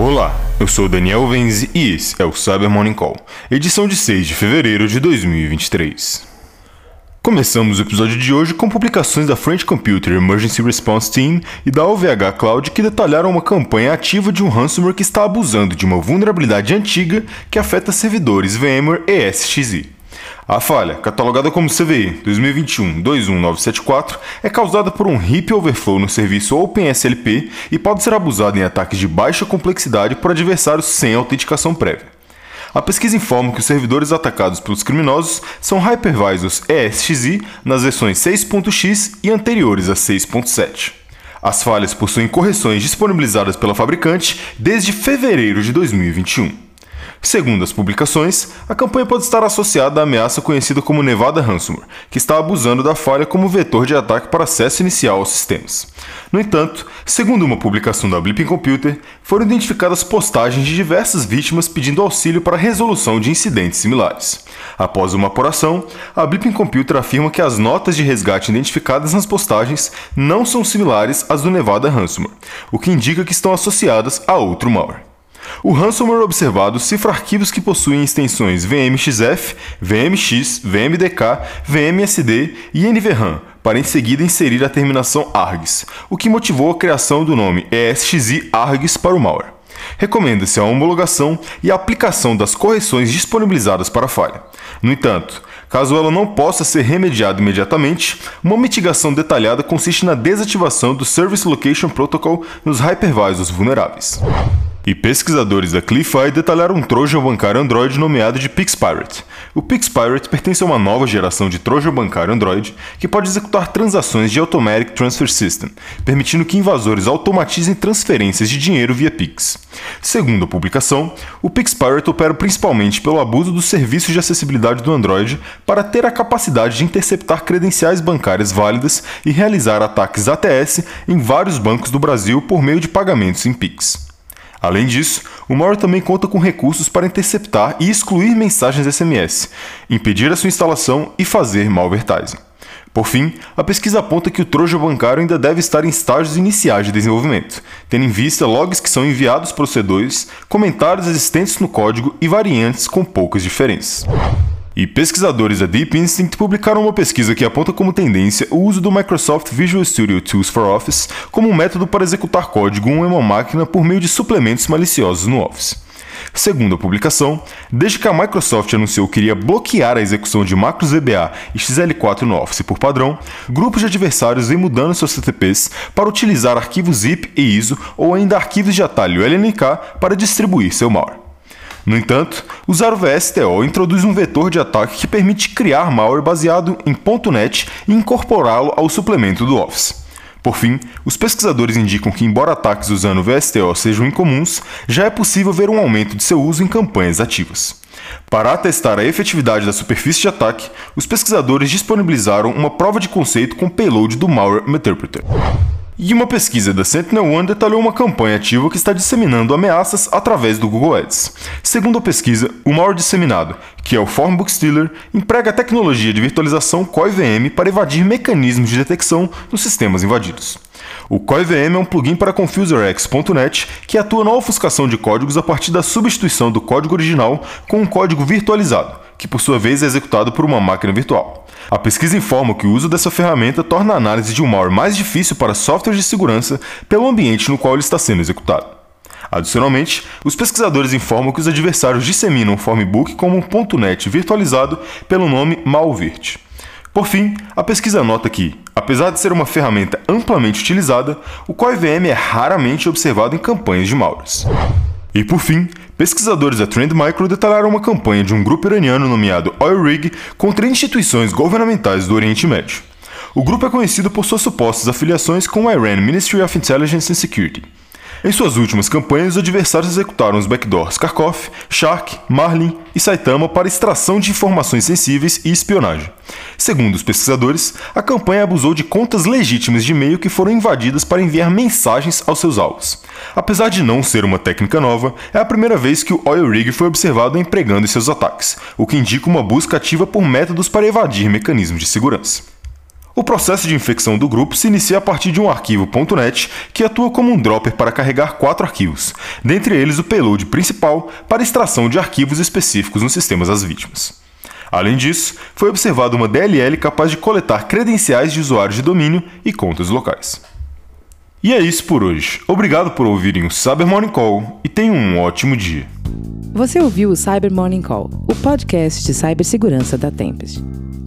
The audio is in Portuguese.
Olá, eu sou Daniel Venzi e esse é o Cyber Morning Call, edição de 6 de fevereiro de 2023. Começamos o episódio de hoje com publicações da French Computer Emergency Response Team e da OVH Cloud que detalharam uma campanha ativa de um ransomware que está abusando de uma vulnerabilidade antiga que afeta servidores VMware ESXi. A falha, catalogada como CVE 2021-21974, é causada por um heap overflow no serviço OpenSLP e pode ser abusada em ataques de baixa complexidade por adversários sem autenticação prévia. A pesquisa informa que os servidores atacados pelos criminosos são hypervisors ESXi nas versões 6.x e anteriores a 6.7. As falhas possuem correções disponibilizadas pela fabricante desde fevereiro de 2021. Segundo as publicações, a campanha pode estar associada à ameaça conhecida como Nevada Ransomware, que está abusando da falha como vetor de ataque para acesso inicial aos sistemas. No entanto, segundo uma publicação da Blipping Computer, foram identificadas postagens de diversas vítimas pedindo auxílio para a resolução de incidentes similares. Após uma apuração, a Blipping Computer afirma que as notas de resgate identificadas nas postagens não são similares às do Nevada Ransomware, o que indica que estão associadas a outro malware. O ransomware observado cifra arquivos que possuem extensões VMXF, VMX, VMDK, VMSD e NVRAM, para em seguida inserir a terminação ARGS, o que motivou a criação do nome ESXi ARGS para o malware. Recomenda-se a homologação e a aplicação das correções disponibilizadas para a falha. No entanto, Caso ela não possa ser remediada imediatamente, uma mitigação detalhada consiste na desativação do Service Location Protocol nos hypervisors vulneráveis. E pesquisadores da CliffEye detalharam um Trojan bancário Android nomeado de PixPirate. O PixPirate pertence a uma nova geração de Trojan bancário Android que pode executar transações de Automatic Transfer System, permitindo que invasores automatizem transferências de dinheiro via Pix. Segundo a publicação, o PixPirate opera principalmente pelo abuso dos serviços de acessibilidade do Android para ter a capacidade de interceptar credenciais bancárias válidas e realizar ataques ATS em vários bancos do Brasil por meio de pagamentos em Pix. Além disso, o malware também conta com recursos para interceptar e excluir mensagens SMS, impedir a sua instalação e fazer malvertising. Por fim, a pesquisa aponta que o trojo bancário ainda deve estar em estágios iniciais de desenvolvimento, tendo em vista logs que são enviados para os C2, comentários existentes no código e variantes com poucas diferenças. E pesquisadores da Deep Instinct publicaram uma pesquisa que aponta como tendência o uso do Microsoft Visual Studio Tools for Office como um método para executar código em uma máquina por meio de suplementos maliciosos no Office. Segundo a publicação, desde que a Microsoft anunciou que iria bloquear a execução de macros VBA e XL4 no Office por padrão, grupos de adversários vêm mudando seus CTPs para utilizar arquivos zip e ISO ou ainda arquivos de atalho LNK para distribuir seu malware. No entanto, usar o VSTO introduz um vetor de ataque que permite criar malware baseado em .NET e incorporá-lo ao suplemento do Office. Por fim, os pesquisadores indicam que, embora ataques usando o VSTO sejam incomuns, já é possível ver um aumento de seu uso em campanhas ativas. Para atestar a efetividade da superfície de ataque, os pesquisadores disponibilizaram uma prova de conceito com payload do Malware Interpreter. E uma pesquisa da Sentinel-One detalhou uma campanha ativa que está disseminando ameaças através do Google Ads. Segundo a pesquisa, o maior disseminado, que é o Formbook Stealer, emprega a tecnologia de virtualização CoiVM para evadir mecanismos de detecção nos sistemas invadidos. O CoiVM é um plugin para ConfuserX.net que atua na ofuscação de códigos a partir da substituição do código original com um código virtualizado, que por sua vez é executado por uma máquina virtual. A pesquisa informa que o uso dessa ferramenta torna a análise de um malware mais difícil para softwares de segurança pelo ambiente no qual ele está sendo executado. Adicionalmente, os pesquisadores informam que os adversários disseminam o Formbook como um .NET virtualizado pelo nome Malvirt. Por fim, a pesquisa nota que, apesar de ser uma ferramenta amplamente utilizada, o CoiVM é raramente observado em campanhas de malwares. E por fim, pesquisadores da Trend Micro detalharam uma campanha de um grupo iraniano nomeado Oil Rig contra instituições governamentais do Oriente Médio. O grupo é conhecido por suas supostas afiliações com o Iran Ministry of Intelligence and Security. Em suas últimas campanhas, os adversários executaram os backdoors Kharkov, Shark, Marlin e Saitama para extração de informações sensíveis e espionagem. Segundo os pesquisadores, a campanha abusou de contas legítimas de e-mail que foram invadidas para enviar mensagens aos seus alvos. Apesar de não ser uma técnica nova, é a primeira vez que o Oil Rig foi observado empregando seus ataques, o que indica uma busca ativa por métodos para evadir mecanismos de segurança. O processo de infecção do grupo se inicia a partir de um arquivo .NET que atua como um dropper para carregar quatro arquivos, dentre eles o payload principal para extração de arquivos específicos nos sistemas das vítimas. Além disso, foi observada uma DLL capaz de coletar credenciais de usuários de domínio e contas locais. E é isso por hoje. Obrigado por ouvirem o Cyber Morning Call e tenham um ótimo dia. Você ouviu o Cyber Morning Call, o podcast de cibersegurança da Tempest.